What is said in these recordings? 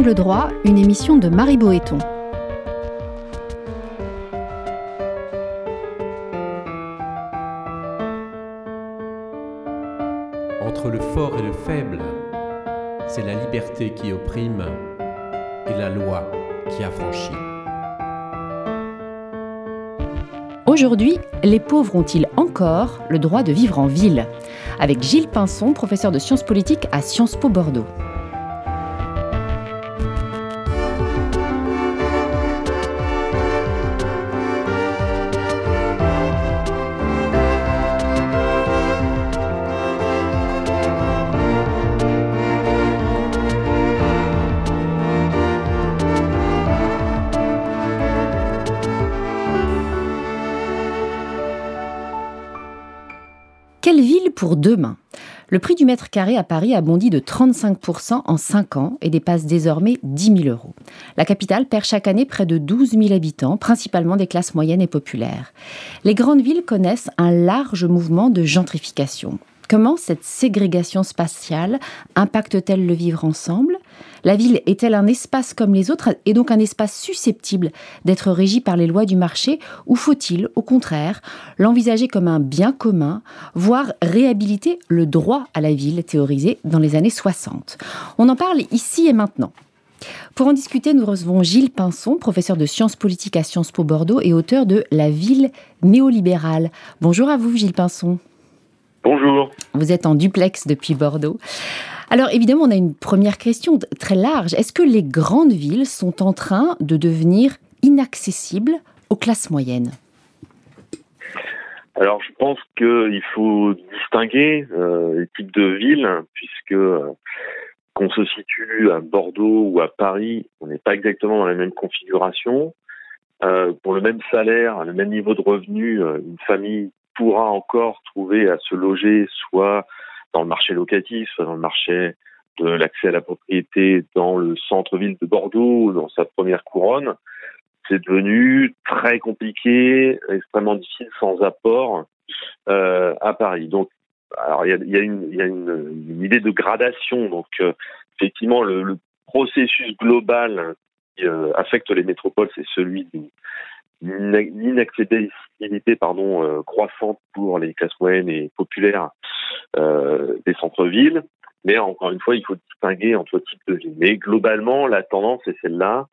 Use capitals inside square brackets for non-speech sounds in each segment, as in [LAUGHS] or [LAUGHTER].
Angle droit, une émission de Marie Boéton. Entre le fort et le faible, c'est la liberté qui opprime et la loi qui affranchit. Aujourd'hui, les pauvres ont-ils encore le droit de vivre en ville? Avec Gilles Pinson, professeur de sciences politiques à Sciences Po Bordeaux. Ville pour demain Le prix du mètre carré à Paris a bondi de 35% en 5 ans et dépasse désormais 10 000 euros. La capitale perd chaque année près de 12 000 habitants, principalement des classes moyennes et populaires. Les grandes villes connaissent un large mouvement de gentrification. Comment cette ségrégation spatiale impacte-t-elle le vivre ensemble? La ville est-elle un espace comme les autres? Et donc un espace susceptible d'être régi par les lois du marché ou faut-il, au contraire, l'envisager comme un bien commun, voire réhabiliter le droit à la ville théorisé dans les années 60 On en parle ici et maintenant. Pour en discuter, nous recevons Gilles Pinson, professeur de sciences politiques à Sciences Po Bordeaux et auteur de La ville néolibérale. Bonjour à vous, Gilles Pinson. Bonjour. Vous êtes en duplex depuis Bordeaux. Alors évidemment, on a une première question très large. Est-ce que les grandes villes sont en train de devenir inaccessibles aux classes moyennes? Alors je pense qu'il faut distinguer euh, les types de villes, puisque euh, qu'on se situe à Bordeaux ou à Paris, on n'est pas exactement dans la même configuration. Euh, pour le même salaire, le même niveau de revenu, une famille pourra encore trouver à se loger soit dans le marché locatif, soit dans le marché de l'accès à la propriété dans le centre-ville de Bordeaux, dans sa première couronne. C'est devenu très compliqué, extrêmement difficile, sans apport euh, à Paris. Donc, alors il y a, une, idée de gradation. Donc, euh, effectivement, le, processus global qui euh, affecte les métropoles, c'est celui du, l'inaccessibilité pardon euh, croissante pour les classes moyennes et populaires euh, des centres-villes. Mais encore une fois, il faut distinguer entre types de villes. Mais globalement, la tendance est celle-là,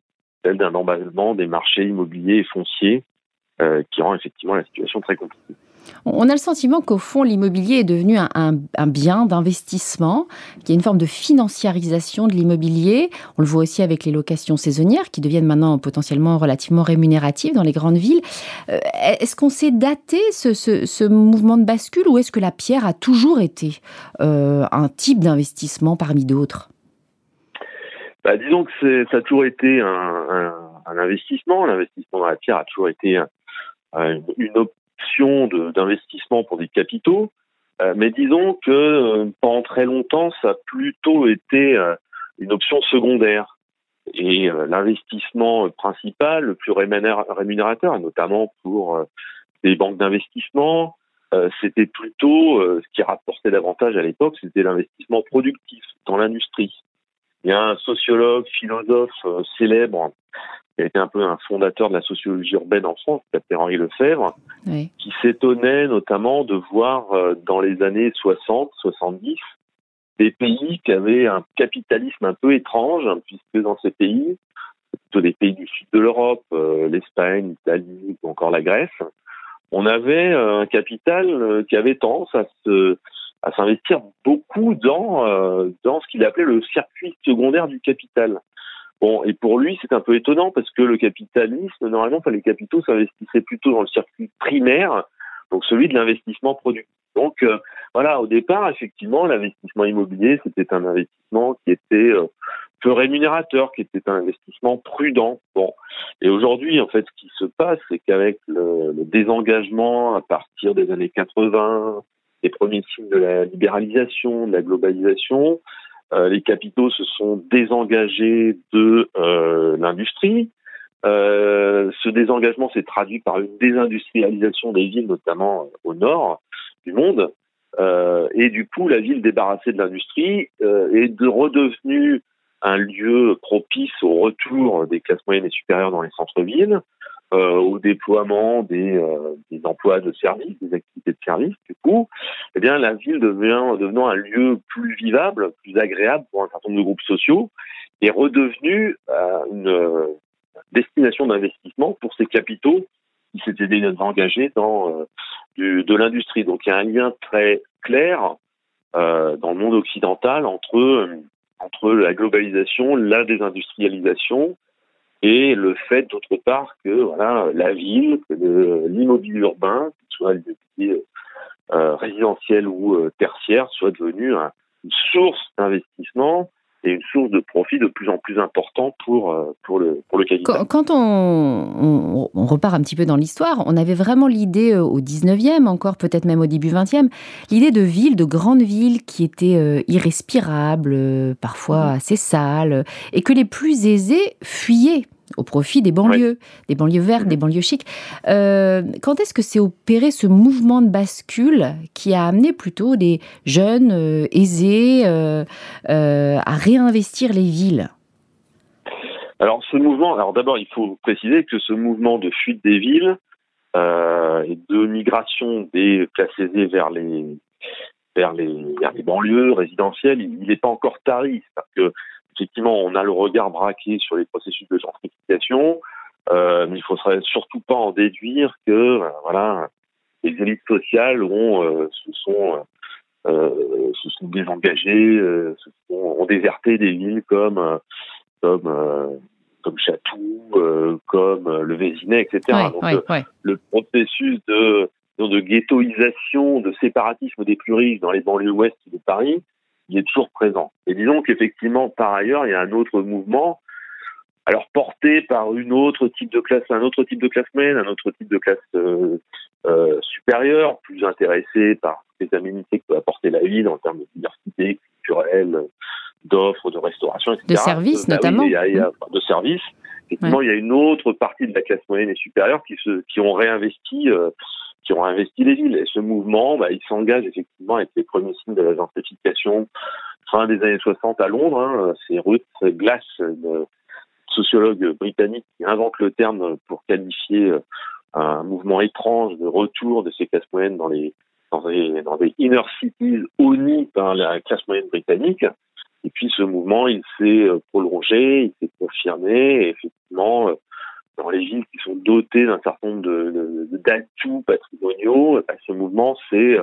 celle d'un emballement des marchés immobiliers et fonciers euh, qui rend effectivement la situation très compliquée. On a le sentiment qu'au fond, l'immobilier est devenu un, bien d'investissement, qu'il y a une forme de financiarisation de l'immobilier. On le voit aussi avec les locations saisonnières qui deviennent maintenant potentiellement relativement rémunératives dans les grandes villes. Euh, est-ce qu'on sait dater ce, mouvement de bascule ou est-ce que la pierre a toujours été euh, un type d'investissement parmi d'autres? Bah, Disons que ça a toujours été un, investissement. L'investissement dans la pierre a toujours été une, d'investissement pour des capitaux, euh, mais disons que euh, pendant très longtemps, ça a plutôt été euh, une option secondaire. Et l'investissement principal, le plus rémunérateur, notamment pour les banques d'investissement, c'était plutôt ce qui rapportait davantage à l'époque, c'était l'investissement productif dans l'industrie. Il y a un sociologue, philosophe célèbre qui a été un peu un fondateur de la sociologie urbaine en France, qui s'appelait Henri Lefebvre, oui. qui s'étonnait notamment de voir euh, dans les années 60, 70, des pays qui avaient un capitalisme un peu étrange, hein, puisque dans ces pays, plutôt des pays du sud de l'Europe, euh, l'Espagne, l'Italie ou encore la Grèce, on avait euh, un capital qui avait tendance à se à s'investir beaucoup dans dans ce qu'il appelait le circuit secondaire du capital. Bon, et pour lui, c'est un peu étonnant parce que le capitalisme, normalement, enfin, les capitaux s'investissaient plutôt dans le circuit primaire, donc celui de l'investissement productif. Donc, euh, voilà, au départ, effectivement, l'investissement immobilier, c'était un investissement qui était euh, peu rémunérateur, qui était un investissement prudent. Bon, et aujourd'hui, en fait, ce qui se passe, c'est qu'avec le, le, désengagement à partir des années 80, les premiers signes de la libéralisation, de la globalisation, les capitaux se sont désengagés de euh, l'industrie. Euh, ce désengagement s'est traduit par une désindustrialisation des villes, notamment au nord du monde. et du coup, la ville débarrassée de l'industrie est de redevenue un lieu propice au retour des classes moyennes et supérieures dans les centres-villes, euh, au déploiement des, euh, des, emplois de service, des activités de service. Du coup, eh bien, la ville devient, devenant un lieu plus vivable, plus agréable pour un certain nombre de groupes sociaux, est redevenue euh, une destination d'investissement pour ces capitaux qui s'étaient déjà engagés dans du, de l'industrie. Donc, il y a un lien très clair dans le monde occidental entre entre la globalisation, la désindustrialisation et le fait d'autre part que voilà la ville, que l'immobilier urbain, soit euh, résidentiel ou euh, tertiaire, soit devenu une source d'investissement et une source de profit de plus en plus important pour, euh, pour, le, pour le capital. Quand on, on, repart un petit peu dans l'histoire, on avait vraiment l'idée euh, au 19e, encore peut-être même au début 20e, l'idée de villes, de grandes villes qui étaient euh, irrespirables, parfois mmh. assez sales, et que les plus aisés fuyaient au profit des banlieues, des banlieues vertes, des banlieues chics. Euh, quand est-ce que s'est opéré ce mouvement de bascule qui a amené plutôt des jeunes euh, aisés euh, à réinvestir les villes? Alors ce mouvement, alors d'abord il faut préciser que ce mouvement de fuite des villes et de migration des classes aisées vers les vers les, les banlieues résidentielles, il n'est pas encore tari, parce que effectivement, on a le regard braqué sur les processus de gentrification, euh, mais il ne faudrait surtout pas en déduire que euh, voilà, les élites sociales ont, euh, se sont se sont désengagées, se sont, ont déserté des villes comme comme comme Chatou, comme le Vésinet, etc. Donc le processus de de ghettoisation, de séparatisme des plus riches dans les banlieues ouest de Paris, il est toujours présent. Et disons qu'effectivement, par ailleurs, il y a un autre mouvement, alors porté par une autre type de classe, un autre type de classe moyenne, un autre type de classe euh, euh, supérieure, plus intéressé par les aménités que peut apporter la ville en termes de diversité culturelle, d'offres, de restauration, etc. De services, euh, bah notamment. il y a, de services. Effectivement, il y a une autre partie de la classe moyenne et supérieure qui, se, qui ont réinvesti qui ont investi les villes. Et ce mouvement, bah, il s'engage effectivement avec les premiers signes de la gentrification fin des années 60 à Londres. Hein. C'est Ruth Glass, sociologue britannique, qui invente le terme pour qualifier euh, un mouvement étrange de retour de ces classes moyennes dans les des inner cities honnies par la classe moyenne britannique. Et puis ce mouvement, il s'est euh, prolongé, il s'est confirmé, et effectivement, euh, dans les villes qui sont dotées d'un certain nombre d'atouts patrimoniaux, bah, ce mouvement s'est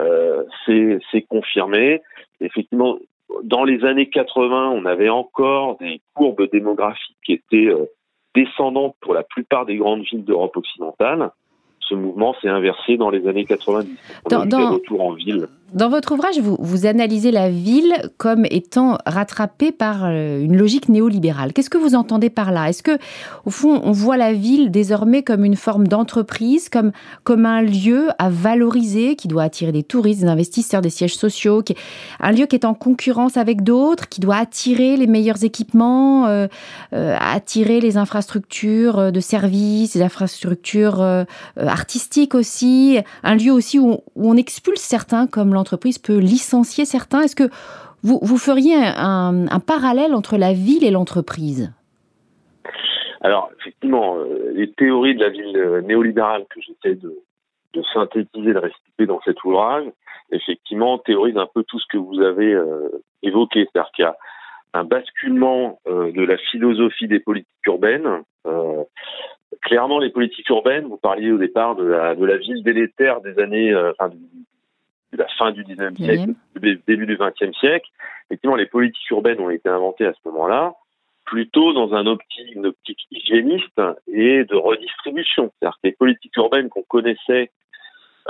euh, c'est confirmé. Effectivement, dans les années 80, on avait encore des courbes démographiques qui étaient euh, descendantes pour la plupart des grandes villes d'Europe occidentale. Ce mouvement s'est inversé dans les années 90. On a des retours en ville. Dans votre ouvrage, vous, vous, analysez la ville comme étant rattrapée par euh, une logique néolibérale. Qu'est-ce que vous entendez par là? Est-ce que, au fond, on voit la ville désormais comme une forme d'entreprise, comme, comme un lieu à valoriser, qui doit attirer des touristes, des investisseurs, des sièges sociaux, qui, un lieu qui est en concurrence avec d'autres, qui doit attirer les meilleurs équipements, euh, euh, attirer les infrastructures de services, les infrastructures artistiques aussi, un lieu aussi où, où on expulse certains comme l'entreprise peut licencier certains. Est-ce que vous, vous feriez un, parallèle entre la ville et l'entreprise? Alors, effectivement, euh, les théories de la ville euh, néolibérale que j'essaie de, synthétiser, de restituer dans cet ouvrage, effectivement, théorisent un peu tout ce que vous avez euh, évoqué. C'est-à-dire qu'il y a un basculement de la philosophie des politiques urbaines. clairement, les politiques urbaines, vous parliez au départ de la, de la ville délétère des années, la fin du 19e siècle, début du 20e siècle. Effectivement, les politiques urbaines ont été inventées à ce moment-là, plutôt dans un optique, une optique hygiéniste et de redistribution. C'est-à-dire que les politiques urbaines qu'on connaissait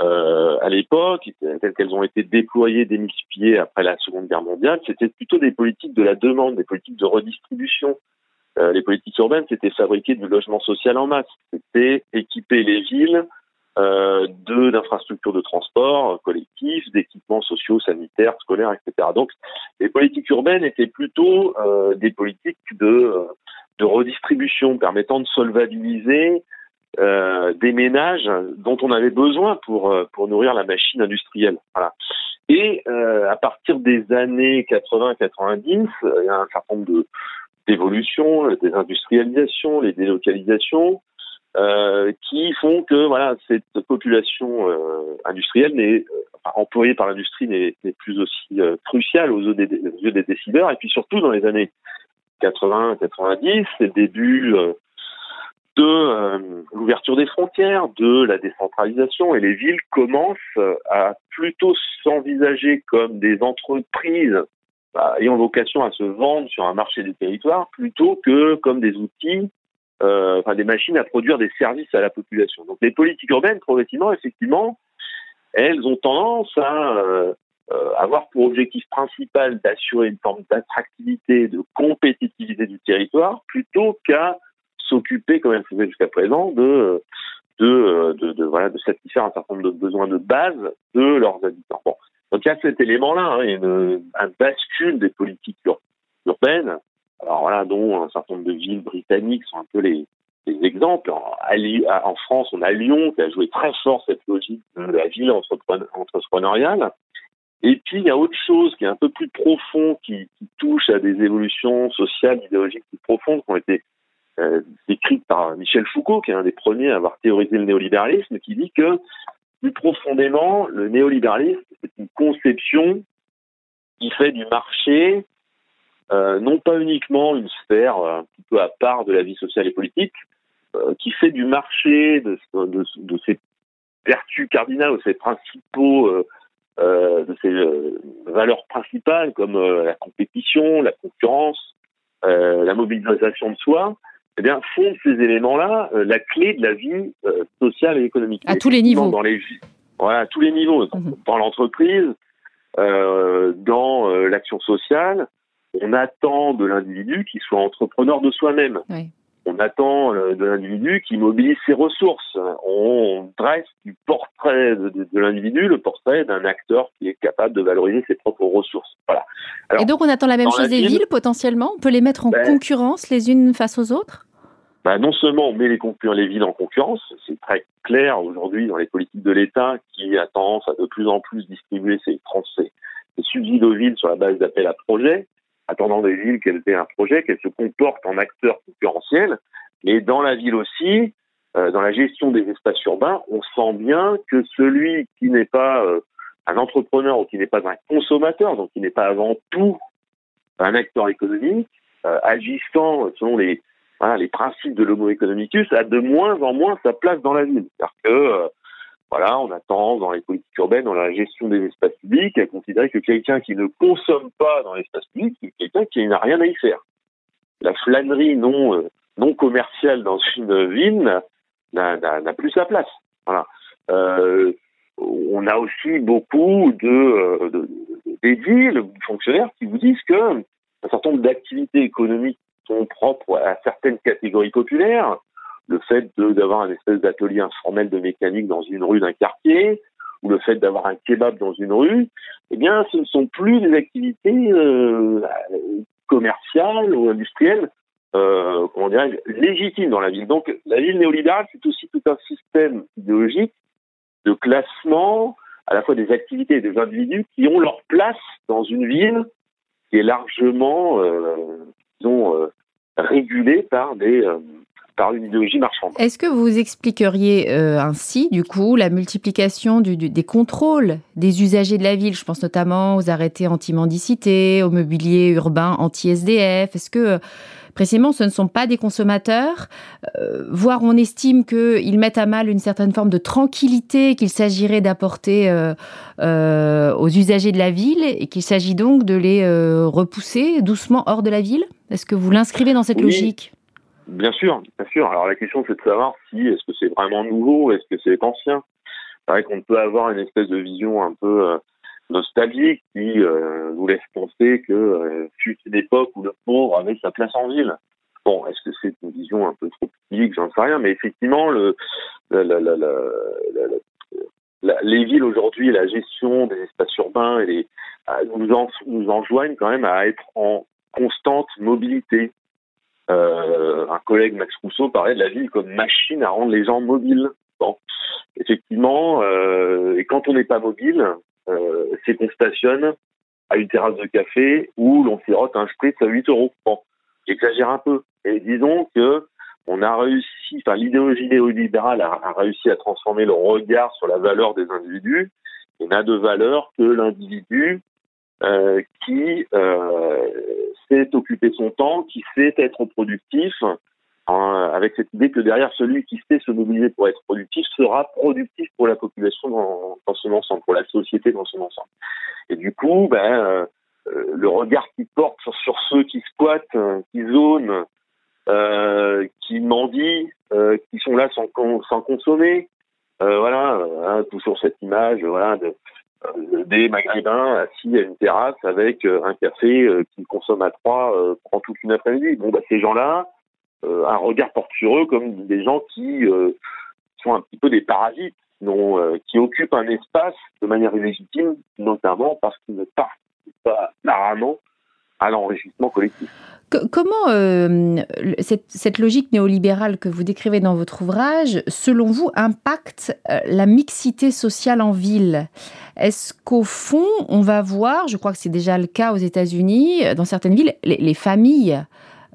euh, à l'époque, telles qu'elles ont été déployées, démultipliées après la Seconde Guerre mondiale, c'était plutôt des politiques de la demande, des politiques de redistribution. Euh, les politiques urbaines, c'était fabriquer du logement social en masse, c'était équiper les villes euh, de d'infrastructures de transport collectifs, d'équipements sociaux, sanitaires, scolaires, etc. Donc, les politiques urbaines étaient plutôt euh, des politiques de, euh, de redistribution permettant de solvabiliser euh, des ménages dont on avait besoin pour pour nourrir la machine industrielle. Voilà. Et à partir des années 80-90, il y a un certain nombre de d'évolutions, des industrialisations, les délocalisations, euh, qui font que voilà cette population euh, industrielle n'est employée par l'industrie n'est plus aussi euh, cruciale aux yeux, des, yeux des décideurs. Et puis surtout dans les années 80 90 c'est le début de l'ouverture des frontières, de la décentralisation. Et les villes commencent à plutôt s'envisager comme des entreprises bah, ayant vocation à se vendre sur un marché du territoire plutôt que comme des outils euh, enfin des machines à produire des services à la population. Donc les politiques urbaines, progressivement, effectivement, elles ont tendance à euh, euh, avoir pour objectif principal d'assurer une forme d'attractivité, de compétitivité du territoire, plutôt qu'à s'occuper, comme elles faisaient jusqu'à présent, de de, de, voilà, de satisfaire un certain nombre de besoins de base de leurs habitants. Donc il y a cet élément-là, hein, un bascule des politiques urbaines alors voilà, dont un certain nombre de villes britanniques sont un peu les, exemples. En, France, on a Lyon qui a joué très fort cette logique de la ville entrepreneuriale. Et puis, il y a autre chose qui est un peu plus profond, qui, touche à des évolutions sociales, idéologiques plus profondes, qui ont été euh, décrites par Michel Foucault, qui est un des premiers à avoir théorisé le néolibéralisme, qui dit que, plus profondément, le néolibéralisme, c'est une conception qui fait du marché euh, non pas uniquement une sphère euh, un petit peu à part de la vie sociale et politique, euh, qui fait du marché, de, de, de, ses vertus cardinales, de ses principaux, de ses valeurs principales comme la compétition, la concurrence, la mobilisation de soi, eh bien, font ces éléments-là la clé de la vie sociale et économique. À tous les niveaux. Dans les, voilà, à tous les niveaux. Mhm. Dans l'entreprise, dans l'action sociale, on attend de l'individu qu'il soit entrepreneur de soi-même. On attend euh, de l'individu qu'il mobilise ses ressources. On dresse du portrait de, l'individu, le portrait d'un acteur qui est capable de valoriser ses propres ressources. Voilà. Et donc on attend la même chose des villes potentiellement? On peut les mettre en ben concurrence les unes face aux autres? Ben non seulement on met les, les villes en concurrence, c'est très clair aujourd'hui dans les politiques de l'État qui a tendance à de plus en plus distribuer ses, ses, ses subsides aux villes sur la base d'appels à projets, attendant des villes qu'elles aient un projet, qu'elles se comportent en acteurs concurrentiels. Mais dans la ville aussi, euh, dans la gestion des espaces urbains, on sent bien que celui qui n'est pas euh, un entrepreneur ou qui n'est pas un consommateur, donc qui n'est pas avant tout un acteur économique, euh, agissant selon les, voilà, les principes de l'homo economicus, a de moins en moins sa place dans la ville. C'est-à-dire que voilà, on a tendance dans les politiques urbaines, dans la gestion des espaces publics, à considérer que quelqu'un qui ne consomme pas dans l'espace public, c'est quelqu'un qui n'a rien à y faire. La flânerie non euh, non commerciale dans [LAUGHS] une ville n'a plus sa place. Voilà. Euh, on a aussi beaucoup de, euh, de, des villes, fonctionnaires qui vous disent que un certain nombre d'activités économiques sont propres à certaines catégories populaires, le fait d'avoir un espèce d'atelier informel de mécanique dans une rue d'un quartier, ou le fait d'avoir un kebab dans une rue, eh bien, ce ne sont plus des activités euh, commerciales ou industrielles, euh, comment dirais légitimes dans la ville. Donc, la ville néolibérale, c'est aussi tout un système idéologique de classement à la fois des activités et des individus qui ont leur place dans une ville qui est largement, euh, disons, euh, régulée par des euh, par une idéologie marchande. Est-ce que vous expliqueriez euh, ainsi, du coup, la multiplication des contrôles des usagers de la ville? Je pense notamment aux arrêtés anti-mendicité, au mobilier urbain anti-SDF. Est-ce que euh, précisément, ce ne sont pas des consommateurs, euh, voire on estime qu'ils mettent à mal une certaine forme de tranquillité qu'il s'agirait d'apporter aux usagers de la ville et qu'il s'agit donc de les repousser doucement hors de la ville? Est-ce que vous l'inscrivez dans cette logique? Bien sûr, bien sûr. Alors la question c'est de savoir si est-ce que c'est vraiment nouveau, est-ce que c'est ancien? C'est vrai qu'on peut avoir une espèce de vision un peu euh, nostalgique qui euh, nous laisse penser que euh, fut une époque où le pauvre avait sa place en ville. Bon, est-ce que c'est une vision un peu trop publique, j'en sais rien, mais effectivement, le, les villes aujourd'hui, la gestion des espaces urbains et les, nous, en, nous enjoignent quand même à être en constante mobilité. Euh, un collègue, Max Rousseau, parlait de la ville comme machine à rendre les gens mobiles. Bon, effectivement, euh, et quand on n'est pas mobile, c'est qu'on stationne à une terrasse de café où l'on sirote un spritz à 8 euros. Bon, j'exagère un peu. Et disons que on a réussi, enfin l'idéologie néolibérale a, a, réussi à transformer le regard sur la valeur des individus. Il n'a de valeur que l'individu euh, qui euh, sait occuper son temps, qui sait être productif, hein, avec cette idée que derrière celui qui sait se mobiliser pour être productif sera productif pour la population dans, son ensemble, pour la société dans son ensemble. Et du coup, ben, euh, le regard qui porte sur, ceux qui squattent, qui zonent, euh, qui mendient, euh, qui sont là sans, sans consommer. Euh, voilà, hein, toujours cette image, voilà, de, des maghrébins assis à une terrasse avec un café qu'ils consomment à trois pendant toute une après-midi. Bon, bah, ces gens-là, un regard porte sur eux comme des gens qui sont un petit peu des parasites, qui occupent un espace de manière illégitime, notamment parce qu'ils ne participent pas apparemment à l'enrichissement collectif. Comment euh, cette, logique néolibérale que vous décrivez dans votre ouvrage, selon vous, impacte euh, la mixité sociale en ville? Est-ce qu'au fond, on va voir, je crois que c'est déjà le cas aux États-Unis, dans certaines villes, les, familles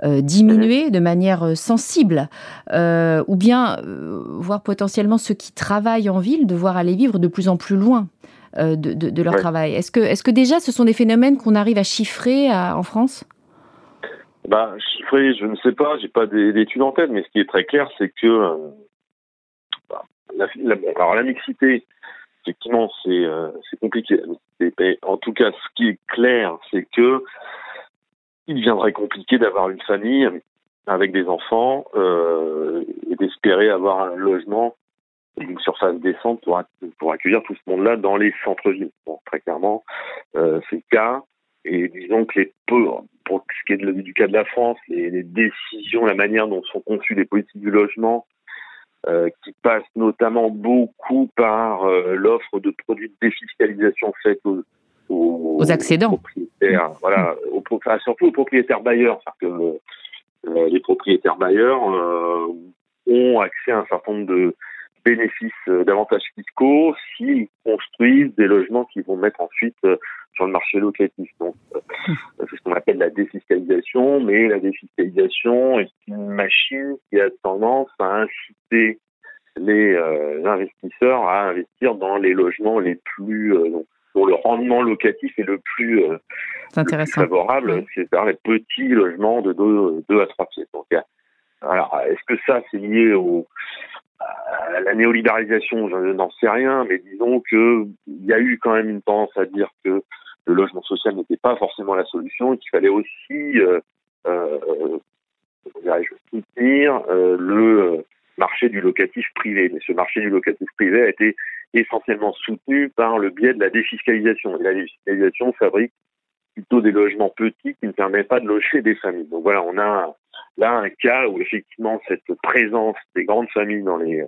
euh, diminuer de manière sensible, ou bien voir potentiellement ceux qui travaillent en ville devoir aller vivre de plus en plus loin? De, leur travail. Est-ce que, est que déjà ce sont des phénomènes qu'on arrive à chiffrer en France? Bah, chiffré, je ne sais pas, j'ai pas d'études en tête, mais ce qui est très clair, c'est que euh, bah, la, alors la mixité, effectivement, c'est euh, compliqué. En tout cas, ce qui est clair, c'est que il deviendrait compliqué d'avoir une famille avec des enfants euh, et d'espérer avoir un logement d'une surface décente pour, pour accueillir tout ce monde-là dans les centres-villes. Bon, très clairement, euh, c'est le cas. Et disons que les pour ce qui est du cas de la France, les, décisions, la manière dont sont conçues les politiques du logement, euh, qui passent notamment beaucoup par euh, l'offre de produits de défiscalisation faite aux, aux, accédants, propriétaires, voilà, aux, enfin, surtout aux propriétaires bailleurs, parce que euh, les propriétaires bailleurs ont accès à un certain nombre de bénéfices, d'avantages fiscaux s'ils construisent des logements qui vont mettre ensuite sur le marché locatif. Donc, euh, c'est ce qu'on appelle la défiscalisation, mais la défiscalisation est une machine qui a tendance à inciter les euh, investisseurs à investir dans les logements les plus euh, dont le rendement locatif est le plus, favorable, c'est-à-dire les petits logements de 2 à 3 pieds. Donc, alors, est-ce que ça, c'est lié au, à la néolibéralisation Je n'en sais rien, mais disons qu'il y a eu quand même une tendance à dire que le logement social n'était pas forcément la solution et qu'il fallait aussi euh, euh, soutenir euh, le marché du locatif privé. Mais ce marché du locatif privé a été essentiellement soutenu par le biais de la défiscalisation. Et la défiscalisation fabrique plutôt des logements petits qui ne permettent pas de loger des familles. Donc voilà, on a là un cas où effectivement cette présence des grandes familles dans les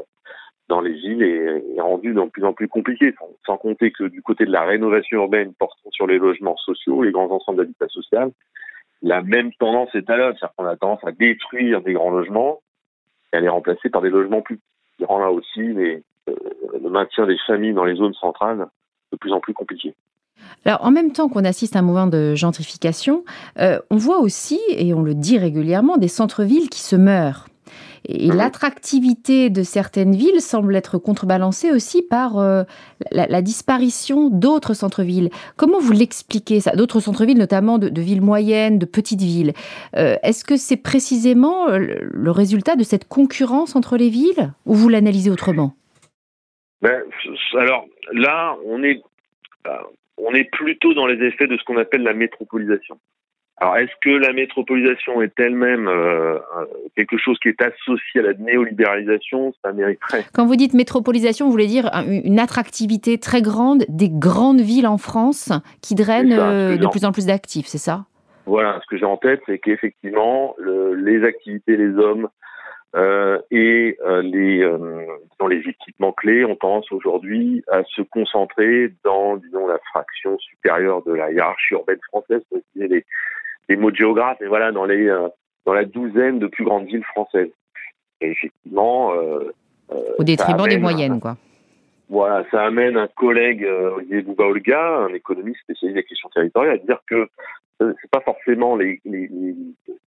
dans les villes est, rendu de plus en plus compliqué, sans, compter que du côté de la rénovation urbaine portant sur les logements sociaux, les grands ensembles d'habitat social, la même tendance est à l'œuvre, c'est-à-dire qu'on a tendance à détruire des grands logements et à les remplacer par des logements plus petits, qui rend là aussi euh, le maintien des familles dans les zones centrales de plus en plus compliqué. Alors, en même temps qu'on assiste à un mouvement de gentrification, euh, on voit aussi, et on le dit régulièrement, des centres-villes qui se meurent. Et mhm. l'attractivité de certaines villes semble être contrebalancée aussi par euh, la, disparition d'autres centres-villes. Comment vous l'expliquez ça D'autres centres-villes, notamment de, villes moyennes, de petites villes? Euh, est-ce que c'est précisément euh, le, résultat de cette concurrence entre les villes ou vous l'analysez autrement? Ben, Alors là, on est, on est plutôt dans les effets de ce qu'on appelle la métropolisation. Alors, est-ce que la métropolisation est elle-même euh, quelque chose qui est associé à la néolibéralisation? Ça mériterait. [LAUGHS] Quand vous dites métropolisation, vous voulez dire une attractivité très grande des grandes villes en France qui drainent euh, de plus en plus d'actifs, c'est ça? Voilà, ce que j'ai en tête, c'est qu'effectivement, les activités, les hommes euh, et les, dans les équipements clés ont tendance aujourd'hui à se concentrer dans, disons, la fraction supérieure de la hiérarchie urbaine française, les, des mots de géographe, mais voilà, dans les euh, dans la douzaine de plus grandes villes françaises. Et effectivement, euh, euh, au détriment des moyennes, quoi. Voilà, ça amène un collègue, euh, Olivier Bouba-Olga, un économiste spécialisé des questions territoriales, à dire que euh, c'est pas forcément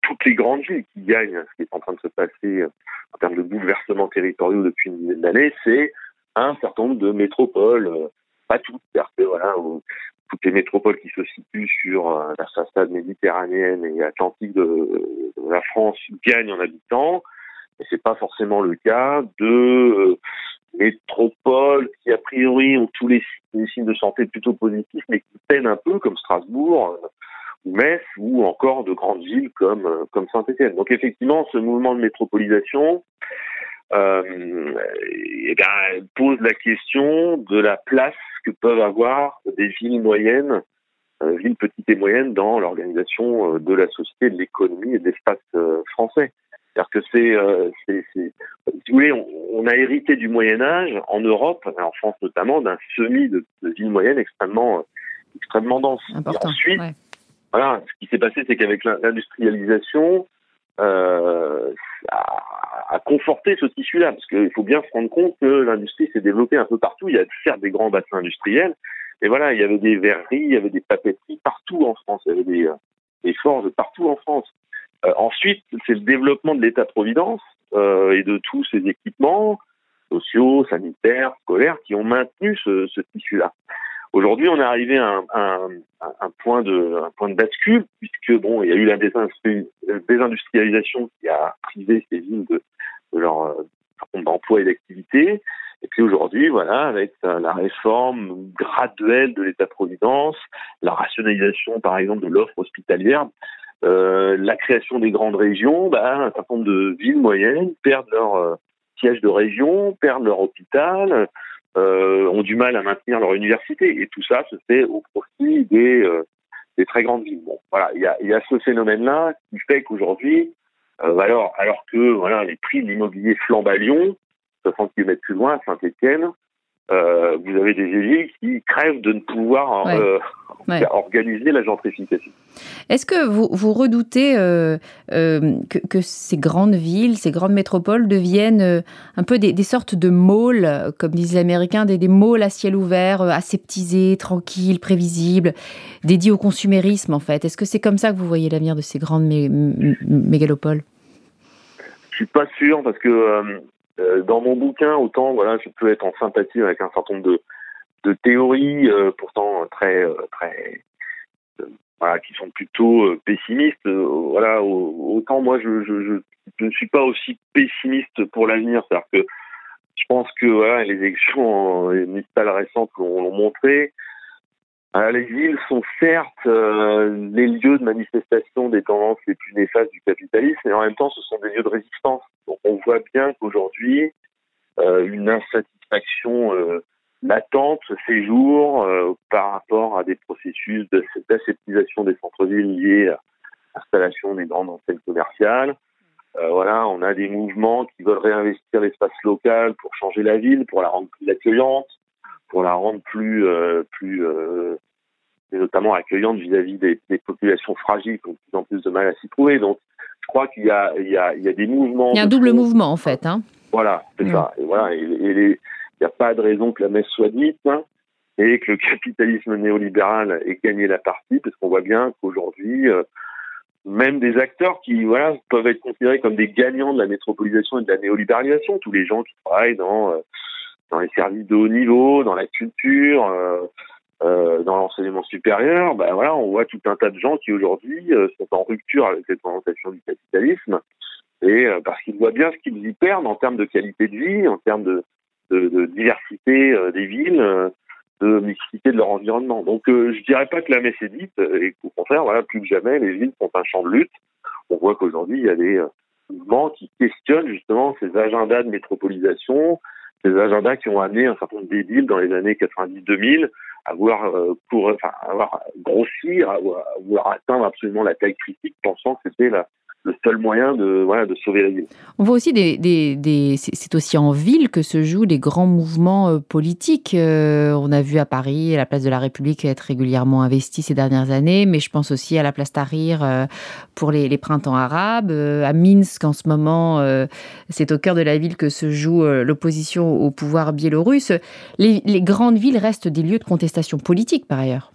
toutes les grandes villes qui gagnent ce qui est en train de se passer euh, en termes de bouleversements territoriaux depuis une dizaine d'années, c'est un certain nombre de métropoles, pas toutes, que voilà, toutes les métropoles qui se situent sur la façade méditerranéenne et atlantique de, de la France gagnent en habitants, et c'est pas forcément le cas de métropoles qui a priori ont tous les, signes de santé plutôt positifs, mais qui peinent un peu, comme Strasbourg euh, ou Metz, ou encore de grandes villes comme euh, comme Saint-Étienne. Donc effectivement, ce mouvement de métropolisation euh, eh ben, pose la question de la place que peuvent avoir des villes moyennes, villes petites et moyennes, dans l'organisation de la société, de l'économie et de l'espace français. C'est-à-dire que c'est, euh, si vous voulez, on, a hérité du Moyen Âge en Europe, en France notamment, d'un semis de, de villes moyennes extrêmement, extrêmement dense. Important, ensuite, voilà, ce qui s'est passé, c'est qu'avec l'industrialisation, euh, a, a, conforté ce tissu-là, parce qu'il faut bien se rendre compte que l'industrie s'est développée un peu partout. Il y a certes des grands bassins industriels, mais voilà, il y avait des verreries, il y avait des papeteries partout en France, il y avait des, euh, des forges partout en France. Euh, ensuite, c'est le développement de l'État-providence euh, et de tous ces équipements sociaux, sanitaires, scolaires qui ont maintenu ce, ce tissu-là. Aujourd'hui, on est arrivé à un, un, point de, un point de bascule, puisque bon, il y a eu la désindustrialisation qui a privé ces villes de, de leur euh, d'emploi et d'activité. Et puis aujourd'hui, voilà, avec la réforme graduelle de l'État-providence, la rationalisation, par exemple, de l'offre hospitalière, euh, la création des grandes régions, bah, un certain nombre de villes moyennes perdent leur euh, siège de région, perdent leur hôpital, euh, ont du mal à maintenir leur université. Et tout ça se fait au profit des, euh, des très grandes villes. Bon, voilà, il y a, y a, ce phénomène-là qui fait qu'aujourd'hui, alors, alors que voilà, les prix de l'immobilier flambent à Lyon, 60 km plus loin, à Saint-Étienne, euh, vous avez des élus qui crèvent de ne pouvoir euh, [LAUGHS] organiser la gentrification. Est-ce que vous, vous redoutez euh, que, que, ces grandes villes, ces grandes métropoles deviennent un peu des, des, sortes de malls, comme disent les Américains, des, des malls à ciel ouvert, aseptisés, tranquilles, prévisibles, dédiés au consumérisme en fait? Est-ce que c'est comme ça que vous voyez l'avenir de ces grandes mé mégalopoles? Je suis pas sûr parce que euh, dans mon bouquin, autant voilà, je peux être en sympathie avec un certain nombre de, de théories, euh, pourtant très euh, très voilà, qui sont plutôt pessimistes. voilà, autant moi je, je, je, je, ne suis pas aussi pessimiste pour l'avenir, c'est-à-dire que je pense que voilà, les élections municipales récentes l'ont montré. Les villes sont certes les lieux de manifestation des tendances les plus néfastes du capitalisme, mais en même temps, ce sont des lieux de résistance on voit bien qu'aujourd'hui, euh, une insatisfaction euh, latente séjour euh, par rapport à des processus d'aseptisation des centres-villes liés à l'installation des grandes enseignes commerciales. voilà, on a des mouvements qui veulent réinvestir l'espace local pour changer la ville, pour la rendre plus accueillante, pour la rendre plus, plus notamment accueillante vis-à-vis des, des, populations fragiles qui ont de plus en plus de mal à s'y trouver. Donc, je crois qu'il y a, il y, a, il y a des mouvements. Il y a un double mouvement, en fait. Hein. Voilà, c'est ça. Et voilà, et, il n'y a pas de raison que la messe soit dite hein, et que le [LAUGHS] capitalisme néolibéral ait gagné la partie, parce qu'on voit bien qu'aujourd'hui, euh, même des acteurs qui voilà peuvent être considérés comme des gagnants de la métropolisation et de la néolibéralisation, tous les gens qui travaillent dans euh, dans les services de haut niveau, dans la culture, euh, euh, dans l'enseignement supérieur, ben voilà, on voit tout un tas de gens qui aujourd'hui euh, sont en rupture avec cette orientation du capitalisme, et euh, parce qu'ils voient bien ce qu'ils y perdent en termes de qualité de vie, en termes de, de, de diversité des villes, de mixité de leur environnement. Donc je dirais pas que la messe est dite, et qu'au contraire, voilà, plus que jamais, les villes sont un champ de lutte. On voit qu'aujourd'hui, il y a des mouvements qui questionnent justement ces agendas de métropolisation, ces agendas qui ont amené un certain nombre d'édiles dans les années 90-2000 à vouloir, euh, enfin, avoir grossir, à, vouloir atteindre absolument la taille critique, pensant que c'était la, le seul moyen de, voilà, de sauver la ville. On voit aussi des, des, des c'est aussi en ville que se jouent des grands mouvements euh, politiques. Euh, on a vu à Paris la place de la République être régulièrement investie ces dernières années, mais je pense aussi à la place Tahrir euh, pour les, les printemps arabes, à Minsk en ce moment, c'est au cœur de la ville que se joue l'opposition au pouvoir biélorusse. Les, les grandes villes restent des lieux de contestation politique par ailleurs.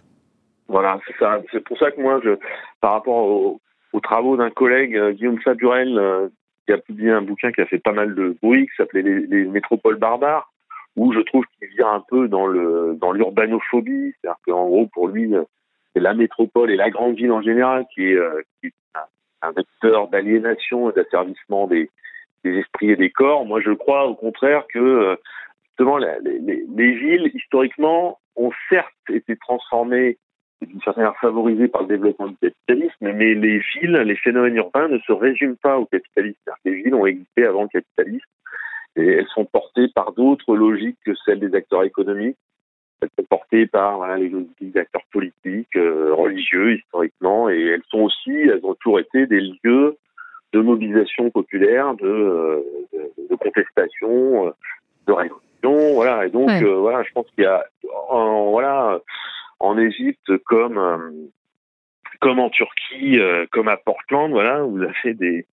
Voilà, c'est ça. C'est pour ça que moi, je, par rapport au aux travaux d'un collègue, euh, Guillaume Sadurel, euh, qui a publié un bouquin qui a fait pas mal de bruit, qui s'appelait les, métropoles barbares, où je trouve qu'il vient un peu dans le dans l'urbanophobie, c'est-à-dire qu'en gros pour lui euh, c'est la métropole et la grande ville en général qui est, un, vecteur d'aliénation et d'asservissement des, des esprits et des corps. Moi je crois au contraire que justement les, les, les villes historiquement ont certes été transformées d'une certaine manière favorisée par le développement du capitalisme, mais les villes, les phénomènes urbains ne se résument pas au capitalisme. Les villes ont existé avant le capitalisme et elles sont portées par d'autres logiques que celles des acteurs économiques. Elles sont portées par les logiques d'acteurs politiques, euh, religieux historiquement, et elles sont aussi, elles ont toujours été des lieux de mobilisation populaire, de, euh, de, contestation, euh, de révolution, voilà. Et donc, voilà, je pense qu'il y a, voilà en Égypte comme euh, comme en Turquie, euh, comme à Portland, voilà, vous avez des,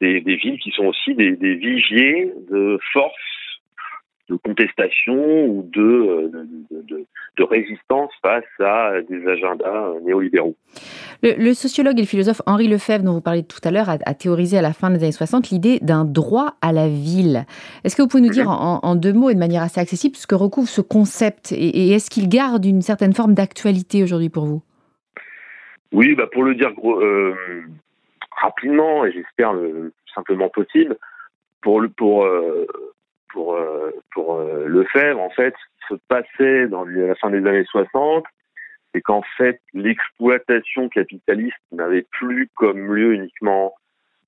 des, des villes qui sont aussi des, des vigiers de force de contestation ou de, de, de, résistance face à des agendas néolibéraux. Le, sociologue et le philosophe Henri Lefebvre, dont vous parliez tout à l'heure, a, théorisé à la fin des années 60 l'idée d'un droit à la ville. Est-ce que vous pouvez nous dire en, deux mots et de manière assez accessible ce que recouvre ce concept et, est-ce qu'il garde une certaine forme d'actualité aujourd'hui pour vous? Oui, bah pour le dire euh, rapidement et j'espère le plus simplement possible, pour, le, pour euh, pour euh, pour euh, le faire. En fait, ce qui se passait dans la fin des années 60, c'est qu'en fait l'exploitation capitaliste n'avait plus comme lieu uniquement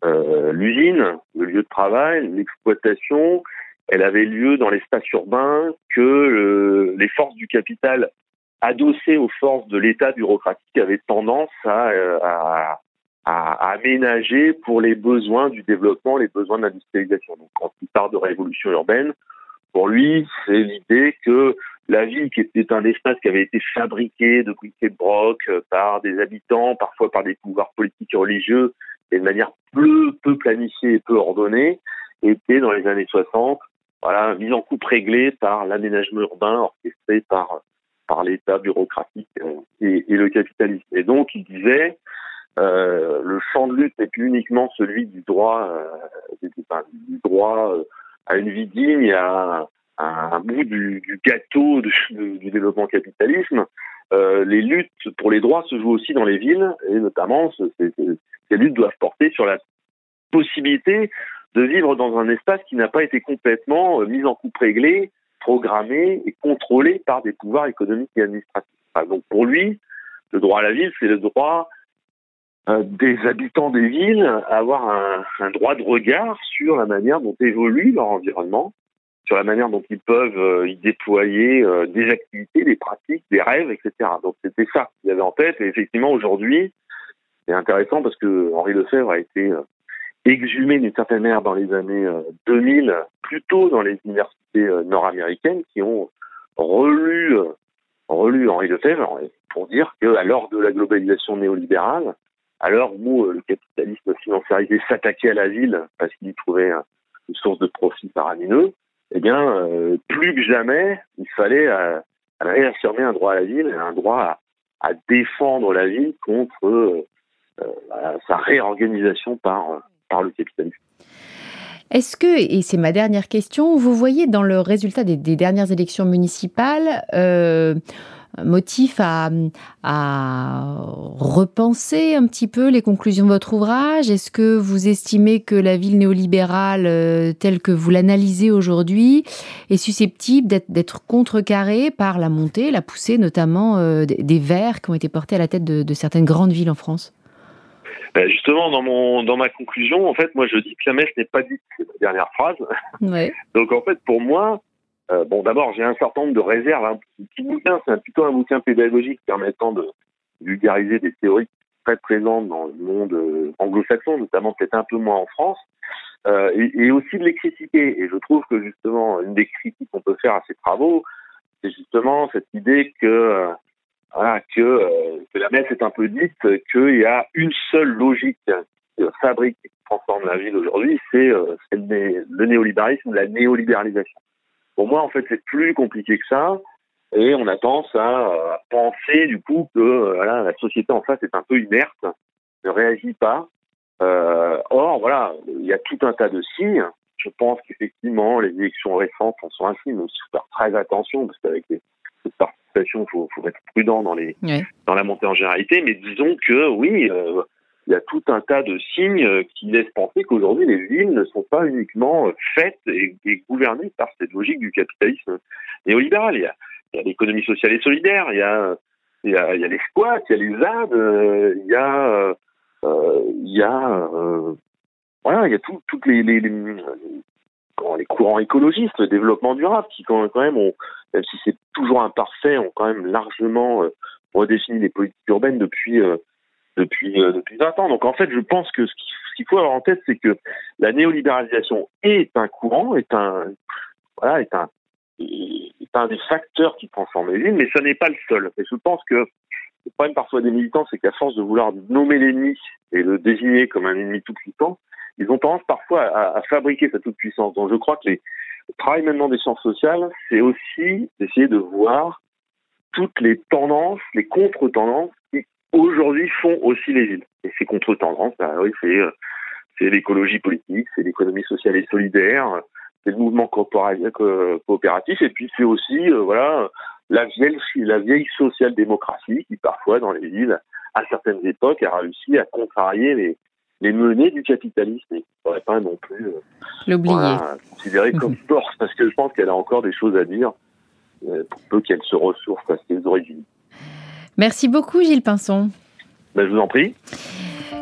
euh, l'usine, le lieu de travail. L'exploitation, elle avait lieu dans l'espace urbain que les forces du capital adossées aux forces de l'État bureaucratique avaient tendance à, à, à, aménager pour les besoins du développement, les besoins de l'industrialisation. Donc, quand il parle de révolution urbaine, pour lui, c'est l'idée que la ville, qui était un espace qui avait été fabriqué de briques et broc euh, par des habitants, parfois par des pouvoirs politiques et religieux, et de manière peu, peu planifiée et peu ordonnée, était dans les années 60, voilà, mise en coupe réglée par l'aménagement urbain orchestré par par l'État bureaucratique euh, et, et, le capitalisme. Et donc, il disait, euh, le champ de lutte n'est plus uniquement celui du droit, euh, du droit euh, à une vie digne, à, à un bout du, du gâteau du, du développement capitalisme. Euh, les luttes pour les droits se jouent aussi dans les villes, et notamment ces, ces luttes doivent porter sur la possibilité de vivre dans un espace qui n'a pas été complètement euh, mis en coupe réglée, programmé et contrôlé par des pouvoirs économiques et administratifs. donc pour lui, le droit à la ville, c'est le droit euh, des habitants des villes avoir un, un, droit de regard sur la manière dont évolue leur environnement, sur la manière dont ils peuvent euh, y déployer euh, des activités, des pratiques, des rêves, etc. Donc c'était ça qu'il avait en tête. Et effectivement, aujourd'hui, c'est intéressant parce que Henri Lefebvre a été exhumé d'une certaine manière dans les années 2000, plutôt dans les universités nord-américaines qui ont relu, relu Henri Lefebvre pour dire qu'à l'heure de la globalisation néolibérale, alors où euh, le capitalisme financiarisé s'attaquait à la ville parce qu'il y trouvait une source de profit faramineux, eh bien, euh, plus que jamais, il fallait euh, réaffirmer un droit à la ville, un droit à, défendre la ville contre sa réorganisation par le capitalisme. Est-ce que, et c'est ma dernière question, vous voyez dans le résultat des, dernières élections municipales motif à, à, repenser un petit peu les conclusions de votre ouvrage? Est-ce que vous estimez que la ville néolibérale, euh, telle que vous l'analysez aujourd'hui, est susceptible d'être contrecarrée par la montée, la poussée notamment euh, des Verts qui ont été portés à la tête de, certaines grandes villes en France? Ben, Justement, dans, mon, dans ma conclusion, en fait, moi je dis que la messe n'est pas dite, c'est la dernière phrase. Donc en fait, pour moi, euh, bon, d'abord, j'ai un certain nombre de réserves. Un petit bouquin, c'est plutôt un bouquin pédagogique permettant de vulgariser des théories très présente dans le monde anglo-saxon, notamment peut-être un peu moins en France, et, et, aussi de les critiquer. Et je trouve que justement, une des critiques qu'on peut faire à ces travaux, c'est justement cette idée que voilà, que, euh, que la messe est un peu dite, qu'il y a une seule logique qui fabrique et qui transforme la ville aujourd'hui, c'est euh, le, néolibéralisme, la néolibéralisation. Pour moi, en fait, c'est plus compliqué que ça, et on a tendance à, penser du coup que voilà, la société en face est un peu inerte, ne réagit pas. Euh, or, voilà, il y a tout un tas de signes. Je pense qu'effectivement, les élections récentes en sont un signe, mais il faut faire très attention, parce qu'avec les, cette il faut, faut, être prudent dans, les, dans la montée en généralité, mais disons que oui, euh, il y a tout un tas de signes qui laissent penser qu'aujourd'hui les villes ne sont pas uniquement faites et, gouvernées par cette logique du capitalisme néolibéral. Il y a, l'économie sociale et solidaire, il y a, il y a, il y a les squats, il y a les ZAD, euh, il y a, euh, il y a, voilà, il y a toutes les, les, les, les courants écologistes, le développement durable, qui quand même ont, même si c'est toujours imparfait, ont quand même largement euh, redéfini les politiques urbaines depuis euh, depuis euh, depuis 20 ans. Donc en fait, je pense que ce qu'il faut avoir en tête, c'est que la néolibéralisation est un courant, est un voilà, est un est un des facteurs qui transforment les villes, mais ce n'est pas le seul. Et je pense que le problème parfois des militants, c'est qu'à force de vouloir nommer l'ennemi et le désigner comme un ennemi tout puissant, ils ont tendance parfois à, à fabriquer cette toute puissance. Donc je crois que les, le travail maintenant des sciences sociales, c'est aussi d'essayer de voir toutes les tendances, les contre-tendances aujourd'hui font aussi les villes. Et ces contre-tendances, bah oui, c'est euh, c'est l'écologie politique, c'est l'économie sociale et solidaire, c'est le mouvement coopératif, et puis c'est aussi euh, voilà la vieille la vieille social-démocratie qui parfois dans les villes à certaines époques a réussi à contrarier les les menées du capitalisme et ne faudrait pas non plus euh, l'oublier, considérer comme [LAUGHS] force parce que je pense qu'elle a encore des choses à dire euh, pour peu qu'elle se ressource à ses origines. Merci beaucoup Gilles Pinson. Ben, je vous en prie.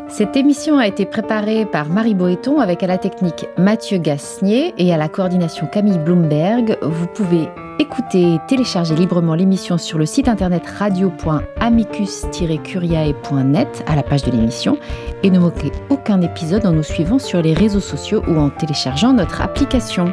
Cette émission a été préparée par Marie Boéton avec à la technique Mathieu Gasnier et à la coordination Camille Bloomberg. Vous pouvez écouter et télécharger librement l'émission sur le site internet radio.amicus-curiae.net à la page de l'émission et ne manquez aucun épisode en nous suivant sur les réseaux sociaux ou en téléchargeant notre application.